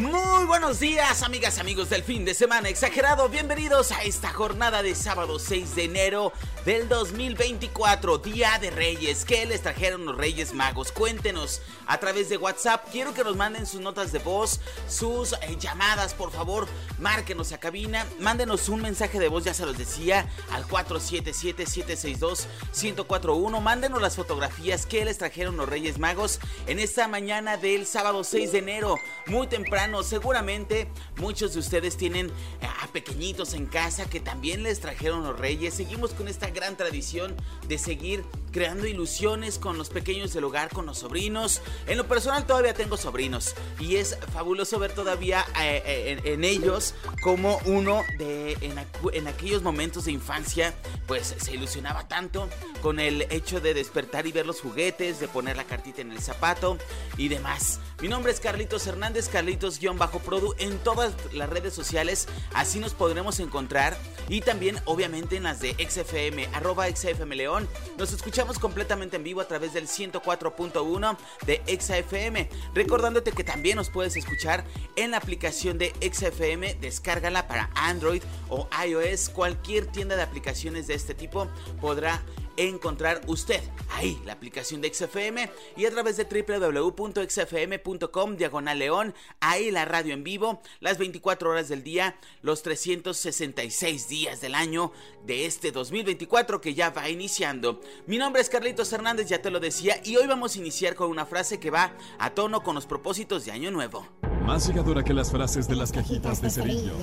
Muy buenos días, amigas, amigos del fin de semana exagerado. Bienvenidos a esta jornada de sábado 6 de enero del 2024, Día de Reyes. ¿Qué les trajeron los Reyes Magos? Cuéntenos a través de WhatsApp. Quiero que nos manden sus notas de voz, sus eh, llamadas, por favor. Márquenos a cabina, mándenos un mensaje de voz, ya se los decía, al 477-762-1041. Mándenos las fotografías que les trajeron los Reyes Magos en esta mañana del sábado 6 de enero, muy temprano Seguramente muchos de ustedes tienen a pequeñitos en casa que también les trajeron los reyes. Seguimos con esta gran tradición de seguir creando ilusiones con los pequeños del hogar, con los sobrinos. En lo personal todavía tengo sobrinos y es fabuloso ver todavía eh, eh, en, ellos como uno de en, aquellos momentos de infancia pues se ilusionaba tanto con el hecho de despertar y ver los juguetes, de poner la cartita en el zapato y demás. Mi nombre es Carlitos Hernández, Carlitos-Produ en todas las redes sociales, así nos podremos encontrar y también obviamente en las de XFM, arroba XFM León. Nos escuchamos completamente en vivo a través del 104.1 de XFM. Recordándote que también nos puedes escuchar en la aplicación de XFM, descárgala para Android o iOS, cualquier tienda de aplicaciones de este tipo podrá encontrar usted ahí la aplicación de XFM y a través de www.xfm.com diagonal león, ahí la radio en vivo, las 24 horas del día, los 366 días del año de este 2024 que ya va iniciando. Mi nombre es Carlitos Hernández, ya te lo decía, y hoy vamos a iniciar con una frase que va a tono con los propósitos de año nuevo. Más llegadora que las frases de las cajitas de cerillos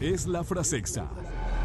es la frasexa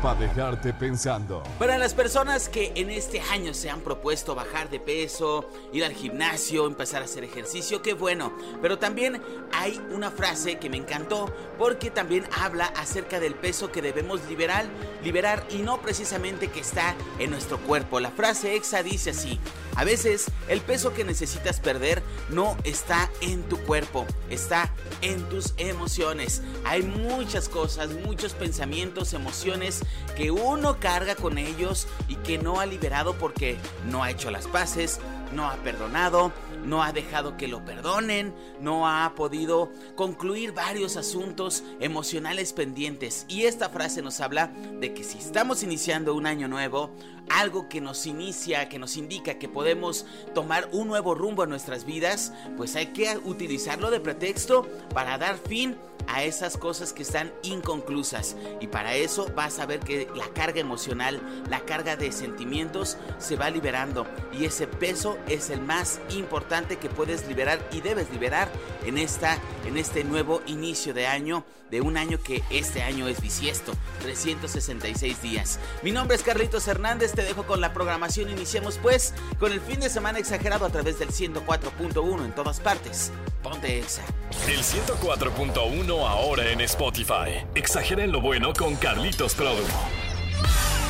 para dejarte pensando. Para las personas que en este año se han propuesto bajar de peso, ir al gimnasio, empezar a hacer ejercicio, qué bueno. Pero también hay una frase que me encantó porque también habla acerca del peso que debemos liberar, liberar y no precisamente que está en nuestro cuerpo. La frase exa dice así: a veces el peso que necesitas perder no está en tu cuerpo, está en tus emociones. Hay muchas cosas, muchos pensamientos, emociones que uno carga con ellos y que no ha liberado porque no ha hecho las paces, no ha perdonado, no ha dejado que lo perdonen, no ha podido concluir varios asuntos emocionales pendientes. Y esta frase nos habla de que si estamos iniciando un año nuevo, algo que nos inicia, que nos indica que podemos tomar un nuevo rumbo en nuestras vidas, pues hay que utilizarlo de pretexto para dar fin a esas cosas que están inconclusas. Y para eso vas a ver que la carga emocional, la carga de sentimientos se va liberando. Y ese peso es el más importante que puedes liberar y debes liberar en, esta, en este nuevo inicio de año, de un año que este año es bisiesto, 366 días. Mi nombre es Carlitos Hernández, te dejo con la programación. Iniciemos pues con el fin de semana exagerado a través del 104.1 en todas partes. Ponte Exa. El 104.1 ahora en Spotify. Exageren lo bueno con Carlitos Produ.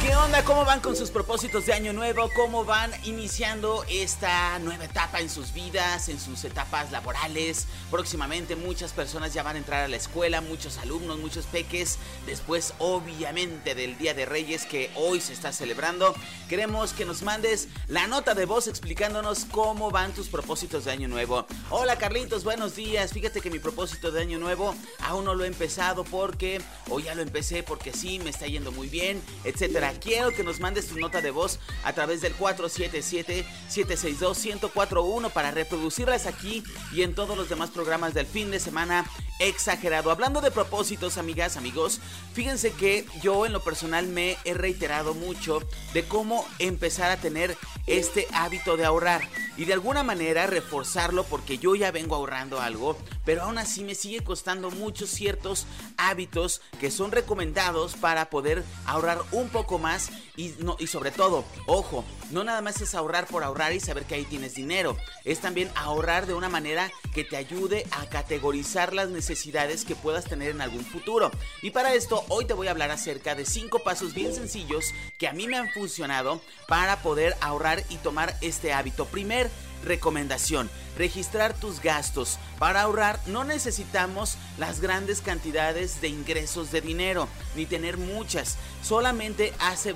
¿Qué onda? ¿Cómo van con sus propósitos de año nuevo? ¿Cómo van iniciando esta nueva etapa en sus vidas, en sus etapas laborales? Próximamente muchas personas ya van a entrar a la escuela, muchos alumnos, muchos peques. Después, obviamente, del Día de Reyes que hoy se está celebrando, queremos que nos mandes la nota de voz explicándonos cómo van tus propósitos de año nuevo. Hola Carlitos, buenos días. Fíjate que mi propósito de año nuevo aún no lo he empezado porque, o ya lo empecé porque sí, me está yendo muy bien, etcétera quiero que nos mandes tu nota de voz a través del 477-762-1041 para reproducirlas aquí y en todos los demás programas del fin de semana exagerado. Hablando de propósitos, amigas, amigos, fíjense que yo en lo personal me he reiterado mucho de cómo empezar a tener este hábito de ahorrar y de alguna manera reforzarlo porque yo ya vengo ahorrando algo, pero aún así me sigue costando muchos ciertos hábitos que son recomendados para poder ahorrar un poco más y, no, y sobre todo, ojo, no nada más es ahorrar por ahorrar y saber que ahí tienes dinero, es también ahorrar de una manera que te ayude a categorizar las necesidades que puedas tener en algún futuro. Y para esto hoy te voy a hablar acerca de cinco pasos bien sencillos que a mí me han funcionado para poder ahorrar y tomar este hábito. Primer, recomendación, registrar tus gastos. Para ahorrar no necesitamos las grandes cantidades de ingresos de dinero, ni tener muchas. Solamente hace,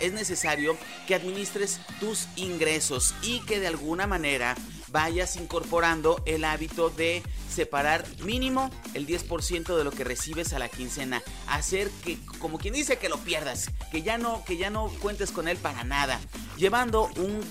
es necesario que administres tus ingresos y que de alguna manera vayas incorporando el hábito de separar mínimo el 10% de lo que recibes a la quincena. Hacer que, como quien dice, que lo pierdas, que ya no, que ya no cuentes con él para nada. Llevando un,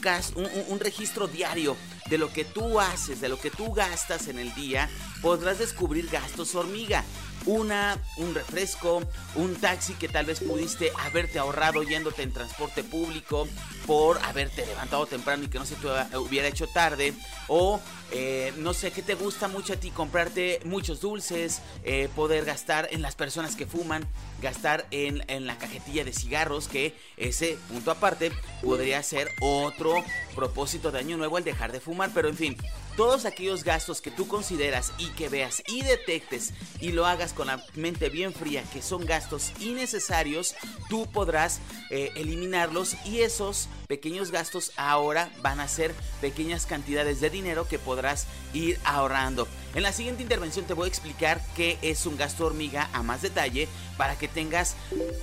un, registro diario de lo que tú haces, de lo que tú gastas en el día, podrás descubrir gastos hormiga. Una, un refresco, un taxi que tal vez pudiste haberte ahorrado yéndote en transporte público por haberte levantado temprano y que no se te hubiera hecho tarde, o eh, no sé qué te gusta mucho a ti, comprarte muchos dulces, eh, poder gastar en las personas que fuman, gastar en, en la cajetilla de cigarros, que ese punto aparte podría ser otro propósito de año nuevo el dejar de fumar, pero en fin, todos aquellos gastos que tú consideras y que veas y detectes y lo hagas con la mente bien fría que son gastos innecesarios, tú podrás eh, eliminarlos y esos pequeños gastos ahora van a ser pequeñas cantidades de dinero que podrás ir ahorrando. En la siguiente intervención te voy a explicar qué es un gasto hormiga a más detalle para que tengas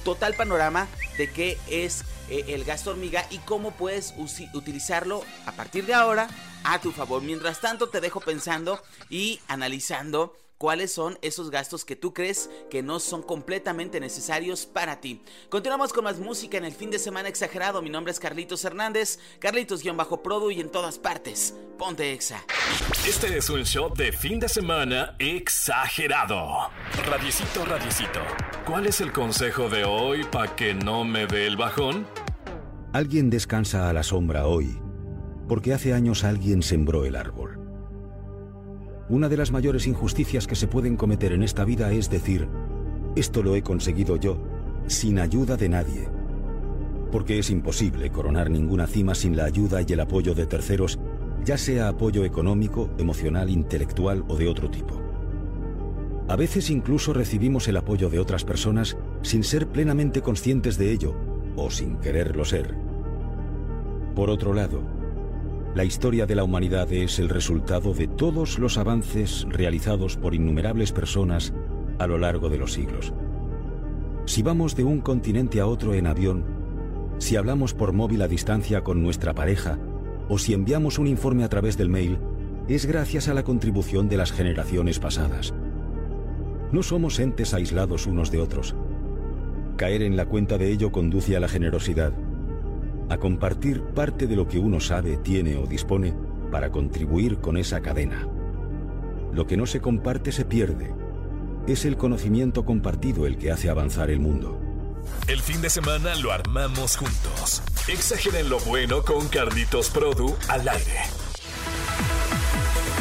total panorama de qué es eh, el gasto hormiga y cómo puedes utilizarlo a partir de ahora a tu favor. Mientras tanto, te dejo pensando y analizando cuáles son esos gastos que tú crees que no son completamente necesarios para ti. Continuamos con más música en el fin de semana exagerado. Mi nombre es Carlitos Hernández, Carlitos-Produ y en todas partes. Ponte Exa. Este es un show de fin de semana exagerado. Radiecito, radiecito. ¿Cuál es el consejo de hoy para que no me dé el bajón? Alguien descansa a la sombra hoy porque hace años alguien sembró el árbol. Una de las mayores injusticias que se pueden cometer en esta vida es decir, esto lo he conseguido yo, sin ayuda de nadie. Porque es imposible coronar ninguna cima sin la ayuda y el apoyo de terceros, ya sea apoyo económico, emocional, intelectual o de otro tipo. A veces incluso recibimos el apoyo de otras personas sin ser plenamente conscientes de ello o sin quererlo ser. Por otro lado, la historia de la humanidad es el resultado de todos los avances realizados por innumerables personas a lo largo de los siglos. Si vamos de un continente a otro en avión, si hablamos por móvil a distancia con nuestra pareja, o si enviamos un informe a través del mail, es gracias a la contribución de las generaciones pasadas. No somos entes aislados unos de otros. Caer en la cuenta de ello conduce a la generosidad, a compartir parte de lo que uno sabe, tiene o dispone para contribuir con esa cadena. Lo que no se comparte se pierde. Es el conocimiento compartido el que hace avanzar el mundo. El fin de semana lo armamos juntos. Exageren lo bueno con Carlitos Produ al aire.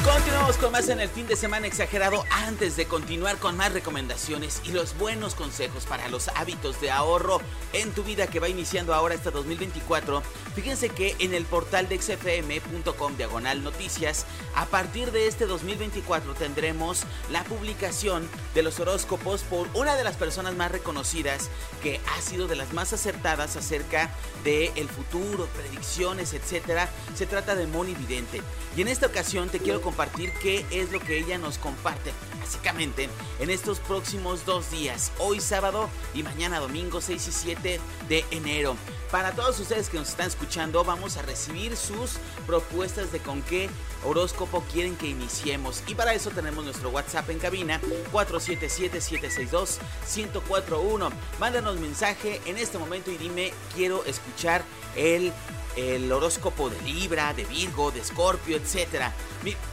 Continuamos con más en el fin de semana exagerado antes de continuar con más recomendaciones y los buenos consejos para los hábitos de ahorro en tu vida que va iniciando ahora este 2024. Fíjense que en el portal de xfm.com diagonal noticias, a partir de este 2024 tendremos la publicación de los horóscopos por una de las personas más reconocidas que ha sido de las más acertadas acerca del el futuro, predicciones, etcétera. Se trata de Moni Vidente. Y en esta ocasión te quiero compartir qué es lo que ella nos comparte. Básicamente, en estos próximos dos días, hoy sábado y mañana domingo 6 y 7 de enero. Para todos ustedes que nos están escuchando, vamos a recibir sus propuestas de con qué horóscopo quieren que iniciemos. Y para eso tenemos nuestro WhatsApp en cabina 477-762-1041. Mándanos mensaje en este momento y dime, quiero escuchar el el horóscopo de Libra, de Virgo, de Escorpio, etc.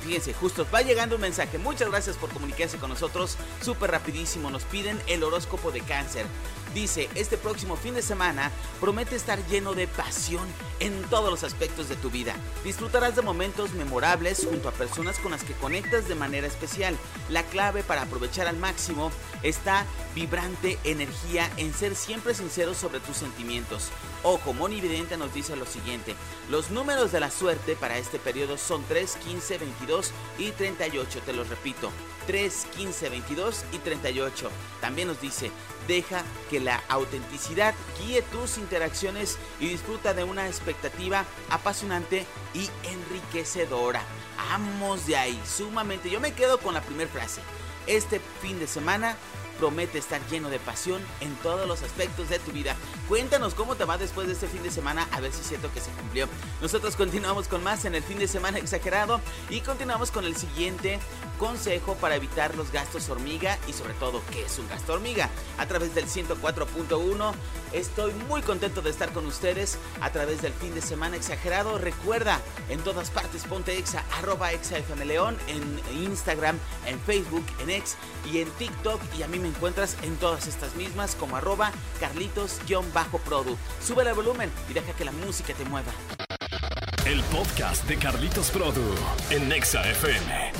Fíjense, justo va llegando un mensaje. Muchas gracias por comunicarse con nosotros. Súper rapidísimo. Nos piden el horóscopo de cáncer. Dice, este próximo fin de semana promete estar lleno de pasión en todos los aspectos de tu vida. Disfrutarás de momentos memorables junto a personas con las que conectas de manera especial. La clave para aprovechar al máximo está vibrante energía en ser siempre sincero sobre tus sentimientos. Ojo, Moni Vidente nos dice lo siguiente. Los números de la suerte para este periodo son 3, 15, 22 y 38. Te lo repito. 3, 15, 22 y 38. También nos dice, deja que la autenticidad guíe tus interacciones y disfruta de una expectativa apasionante y enriquecedora. Vamos de ahí, sumamente. Yo me quedo con la primera frase. Este fin de semana promete estar lleno de pasión en todos los aspectos de tu vida. Cuéntanos cómo te va después de este fin de semana, a ver si siento que se cumplió. Nosotros continuamos con más en el fin de semana exagerado y continuamos con el siguiente consejo para evitar los gastos hormiga y sobre todo qué es un gasto hormiga. A través del 104.1 estoy muy contento de estar con ustedes a través del fin de semana exagerado. Recuerda, en todas partes ponte exa, arroba León, en Instagram, en Facebook, en X y en TikTok y a mí me encuentras en todas estas mismas como arroba carlitos-produ. Sube el volumen y deja que la música te mueva. El podcast de Carlitos Produ en Nexa FM.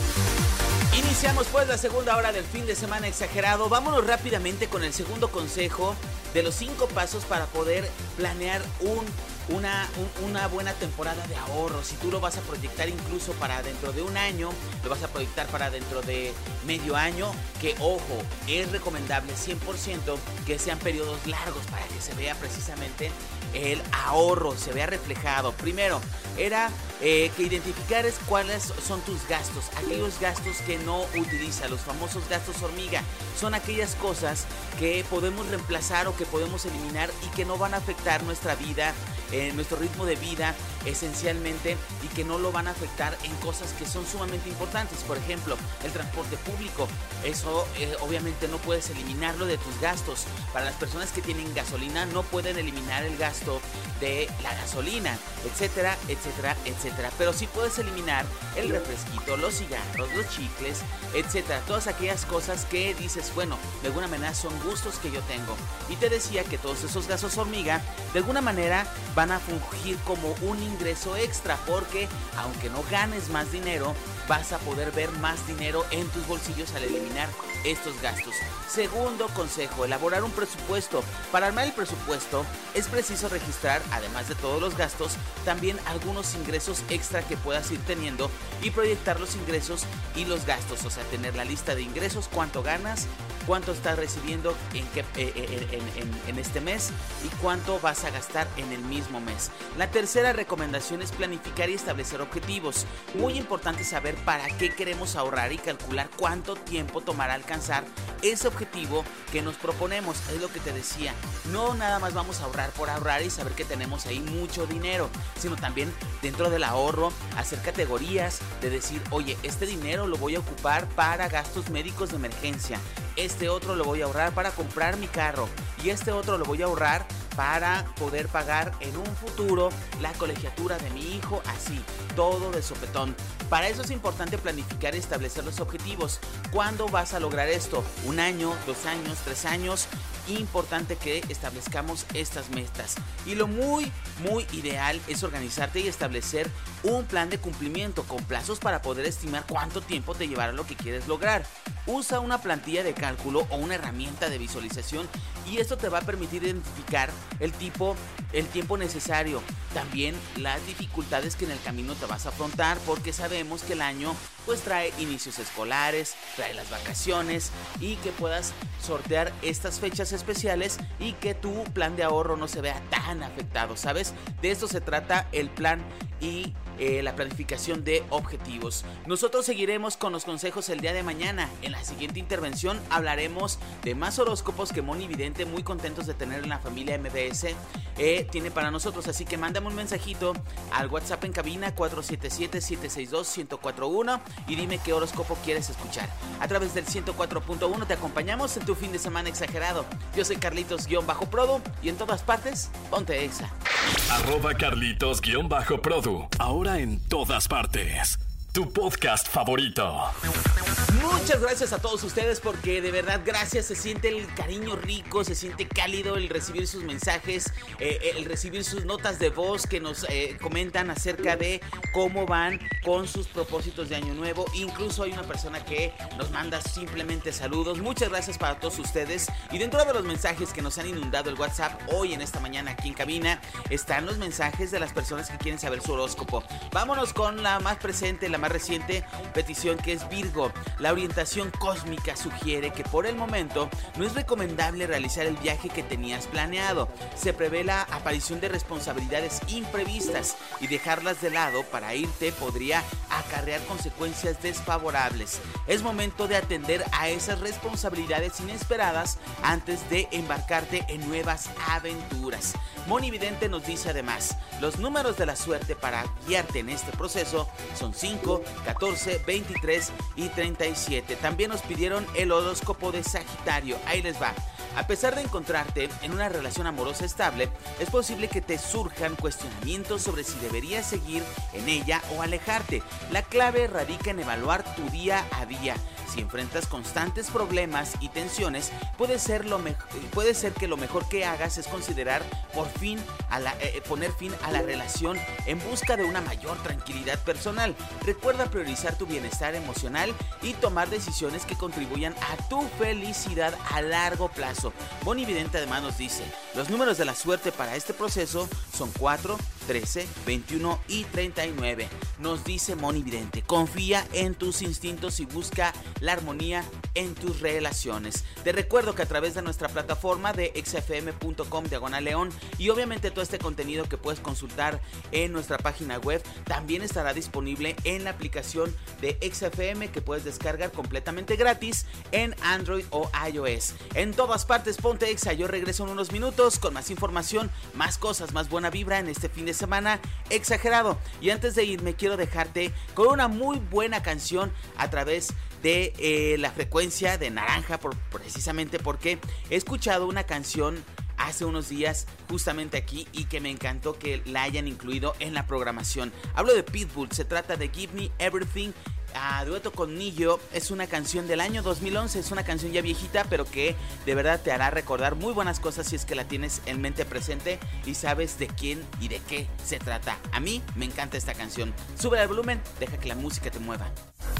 Iniciamos pues la segunda hora del fin de semana exagerado. Vámonos rápidamente con el segundo consejo de los cinco pasos para poder planear un una, una buena temporada de ahorro. Si tú lo vas a proyectar incluso para dentro de un año, lo vas a proyectar para dentro de medio año, que ojo, es recomendable 100% que sean periodos largos para que se vea precisamente el ahorro, se vea reflejado. Primero, era eh, que identificares cuáles son tus gastos, aquellos gastos que no utilizas, los famosos gastos hormiga. Son aquellas cosas que podemos reemplazar o que podemos eliminar y que no van a afectar nuestra vida en nuestro ritmo de vida esencialmente y que no lo van a afectar en cosas que son sumamente importantes. Por ejemplo, el transporte público. Eso eh, obviamente no puedes eliminarlo de tus gastos. Para las personas que tienen gasolina no pueden eliminar el gasto de la gasolina, etcétera, etcétera, etcétera. Pero sí puedes eliminar el refresquito, los cigarros, los chicles, etcétera. Todas aquellas cosas que dices, bueno, de alguna manera son gustos que yo tengo. Y te decía que todos esos gastos hormiga, de alguna manera van a fungir como un ingreso extra porque aunque no ganes más dinero, vas a poder ver más dinero en tus bolsillos al eliminar estos gastos. Segundo consejo, elaborar un presupuesto. Para armar el presupuesto es preciso registrar, además de todos los gastos, también algunos ingresos extra que puedas ir teniendo y proyectar los ingresos y los gastos. O sea, tener la lista de ingresos, cuánto ganas, cuánto estás recibiendo en, eh, eh, en, este mes y cuánto vas a gastar en el mismo mes. La tercera recomendación es planificar y establecer objetivos. Muy importante saber para qué queremos ahorrar y calcular cuánto tiempo tomará alcanzar ese objetivo que nos proponemos. Es lo que te decía. No nada más vamos a ahorrar por ahorrar y saber que tenemos ahí mucho dinero, sino también dentro del ahorro hacer categorías de decir, oye, este dinero lo voy a ocupar para gastos médicos de emergencia este otro lo voy a ahorrar para comprar mi carro y este otro lo voy a ahorrar para poder pagar en un futuro la colegiatura de mi hijo, así, todo de sopetón. Para eso es importante planificar y establecer los objetivos. ¿Cuándo vas a lograr esto? ¿Un año, dos años, tres años? Importante que establezcamos estas metas. Y lo muy, muy ideal es organizarte y establecer un plan de cumplimiento con plazos para poder estimar cuánto tiempo te llevará lo que quieres lograr. Usa una plantilla de cálculo o una herramienta de visualización y esto te va a permitir identificar el tipo, el tiempo necesario, también las dificultades que en el camino te vas a afrontar porque sabemos que el año pues trae inicios escolares, trae las vacaciones y que puedas sortear estas fechas especiales y que tu plan de ahorro no se vea tan afectado, ¿sabes? De esto se trata el plan y eh, la planificación de objetivos. Nosotros seguiremos con los consejos el día de mañana. En la siguiente intervención hablaremos de más horóscopos que Moni Vidente, muy contentos de tener en la familia MBS, eh, tiene para nosotros. Así que mándame un mensajito al WhatsApp en cabina 477-762-1041 y dime qué horóscopo quieres escuchar. A través del 104.1 te acompañamos en tu fin de semana exagerado. Yo soy Carlitos-Prodo y en todas partes, ponte exa. Arroba Carlitos-Prodo. Ahora en todas partes. tu podcast favorito. Muchas gracias a todos ustedes porque de verdad gracias, se siente el cariño rico, se siente cálido el recibir sus mensajes, eh, el recibir sus notas de voz que nos eh, comentan acerca de cómo van con sus propósitos de año nuevo. Incluso hay una persona que nos manda simplemente saludos. Muchas gracias para todos ustedes. Y dentro de los mensajes que nos han inundado el WhatsApp hoy en esta mañana aquí en cabina están los mensajes de las personas que quieren saber su horóscopo. Vámonos con la más presente, la más reciente petición que es Virgo. La orientación cósmica sugiere que por el momento no es recomendable realizar el viaje que tenías planeado. Se prevé la aparición de responsabilidades imprevistas y dejarlas de lado para irte podría acarrear consecuencias desfavorables. Es momento de atender a esas responsabilidades inesperadas antes de embarcarte en nuevas aventuras. Moni Vidente nos dice además, los números de la suerte para guiarte en este proceso son 5, 14, 23 y 37. También nos pidieron el horóscopo de Sagitario. Ahí les va. A pesar de encontrarte en una relación amorosa estable, es posible que te surjan cuestionamientos sobre si deberías seguir en ella o alejarte. La clave radica en evaluar tu día a día. Si enfrentas constantes problemas y tensiones, puede ser, lo puede ser que lo mejor que hagas es considerar por fin a la, eh, poner fin a la relación en busca de una mayor tranquilidad personal. Recuerda priorizar tu bienestar emocional y tomar decisiones que contribuyan a tu felicidad a largo plazo. Boni Vidente además nos dice, los números de la suerte para este proceso son 4, 13, 21 y 39. Nos dice Moni Vidente, confía en tus instintos y busca la armonía en tus relaciones. Te recuerdo que a través de nuestra plataforma de xfm.com diagonal león y obviamente todo este contenido que puedes consultar en nuestra página web también estará disponible en la aplicación de XFM que puedes descargar completamente gratis en Android o iOS. En todas partes ponte Exa, yo regreso en unos minutos con más información, más cosas, más buena vibra en este fin de semana exagerado. Y antes de irme quiero dejarte con una muy buena canción a través de eh, la frecuencia de naranja, por, precisamente porque he escuchado una canción hace unos días justamente aquí y que me encantó que la hayan incluido en la programación. Hablo de Pitbull, se trata de Give Me Everything a dueto con Nillo es una canción del año 2011, es una canción ya viejita, pero que de verdad te hará recordar muy buenas cosas si es que la tienes en mente presente y sabes de quién y de qué se trata. A mí me encanta esta canción. Sube el volumen, deja que la música te mueva.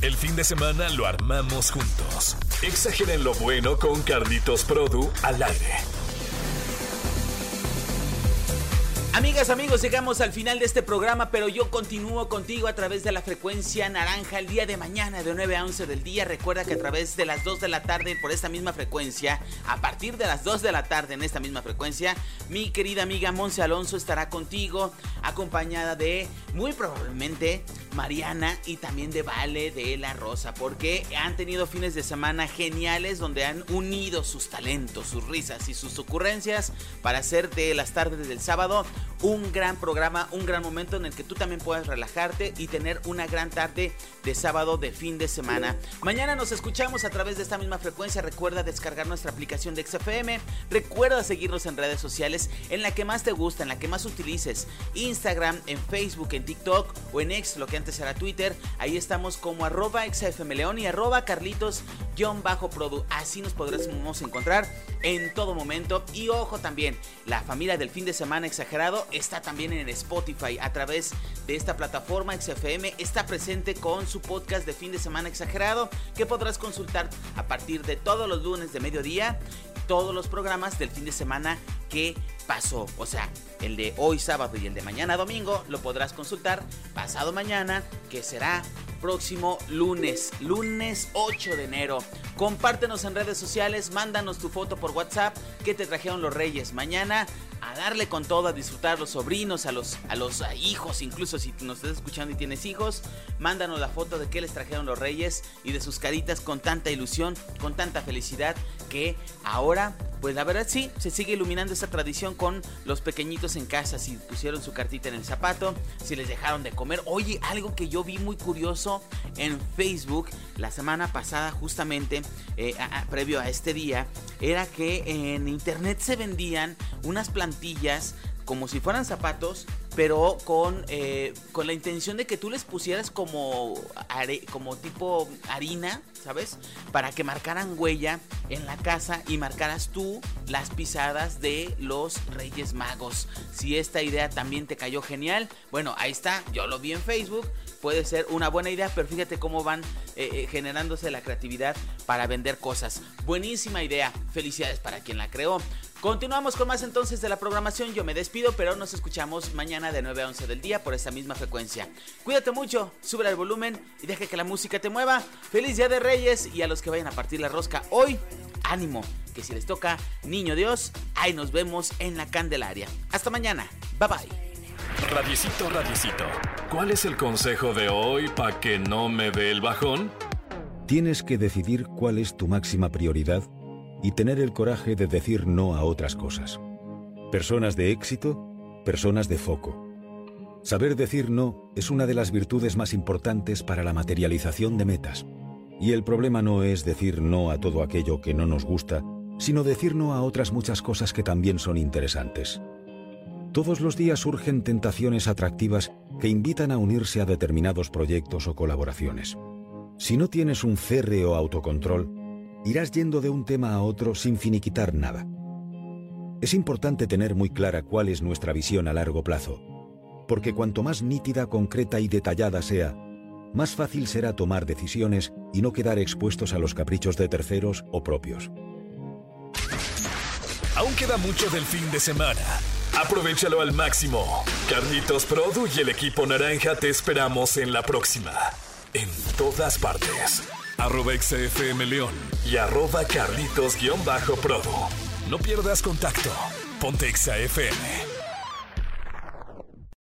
El fin de semana lo armamos juntos. Exageren lo bueno con Carlitos Produ al aire. Amigas, amigos, llegamos al final de este programa, pero yo continúo contigo a través de la frecuencia naranja el día de mañana de 9 a 11 del día. Recuerda que a través de las 2 de la tarde por esta misma frecuencia, a partir de las 2 de la tarde en esta misma frecuencia, mi querida amiga Monse Alonso estará contigo, acompañada de muy probablemente Mariana y también de Vale de La Rosa, porque han tenido fines de semana geniales donde han unido sus talentos, sus risas y sus ocurrencias para hacer de las tardes del sábado un gran programa, un gran momento en el que tú también puedas relajarte y tener una gran tarde de sábado de fin de semana. Mañana nos escuchamos a través de esta misma frecuencia. Recuerda descargar nuestra aplicación de XFM. Recuerda seguirnos en redes sociales en la que más te gusta, en la que más utilices. Instagram, en Facebook, en TikTok o en X, lo que antes era Twitter. Ahí estamos como arroba XFM y arroba Carlitos-Produ. Así nos podremos encontrar en todo momento. Y ojo también, la familia del fin de semana exagerado está también en Spotify a través de esta plataforma XFM. Está presente con su podcast de fin de semana exagerado que podrás consultar a partir de todos los lunes de mediodía todos los programas del fin de semana que pasó. O sea, el de hoy sábado y el de mañana domingo lo podrás consultar pasado mañana, que será próximo lunes, lunes 8 de enero. Compártenos en redes sociales, mándanos tu foto por WhatsApp que te trajeron los Reyes. Mañana a darle con todo, a disfrutar los sobrinos, a los, a los hijos, incluso si nos estás escuchando y tienes hijos, mándanos la foto de qué les trajeron los reyes y de sus caritas con tanta ilusión, con tanta felicidad que ahora, pues la verdad sí, se sigue iluminando esta tradición con los pequeñitos en casa, si pusieron su cartita en el zapato, si les dejaron de comer. Oye, algo que yo vi muy curioso en Facebook la semana pasada, justamente eh, previo a este día, era que en internet se vendían unas como si fueran zapatos, pero con, eh, con la intención de que tú les pusieras como, como tipo harina, ¿sabes? Para que marcaran huella en la casa y marcaras tú las pisadas de los Reyes Magos. Si esta idea también te cayó genial, bueno, ahí está, yo lo vi en Facebook puede ser una buena idea, pero fíjate cómo van eh, eh, generándose la creatividad para vender cosas. Buenísima idea, felicidades para quien la creó. Continuamos con más entonces de la programación. Yo me despido, pero nos escuchamos mañana de 9 a 11 del día por esta misma frecuencia. Cuídate mucho, sube el volumen y deja que la música te mueva. Feliz Día de Reyes y a los que vayan a partir la rosca hoy, ánimo, que si les toca Niño Dios, ahí nos vemos en la Candelaria. Hasta mañana, bye bye. Radiecito, radiecito, ¿cuál es el consejo de hoy para que no me dé el bajón? Tienes que decidir cuál es tu máxima prioridad y tener el coraje de decir no a otras cosas. Personas de éxito, personas de foco. Saber decir no es una de las virtudes más importantes para la materialización de metas. Y el problema no es decir no a todo aquello que no nos gusta, sino decir no a otras muchas cosas que también son interesantes. Todos los días surgen tentaciones atractivas que invitan a unirse a determinados proyectos o colaboraciones. Si no tienes un férreo autocontrol, irás yendo de un tema a otro sin finiquitar nada. Es importante tener muy clara cuál es nuestra visión a largo plazo, porque cuanto más nítida, concreta y detallada sea, más fácil será tomar decisiones y no quedar expuestos a los caprichos de terceros o propios. Aún queda mucho del fin de semana. Aprovechalo al máximo. Carlitos Produ y el equipo naranja te esperamos en la próxima. En todas partes. Arroba XFM León y arroba Carlitos-Produ. No pierdas contacto. Ponte XFM.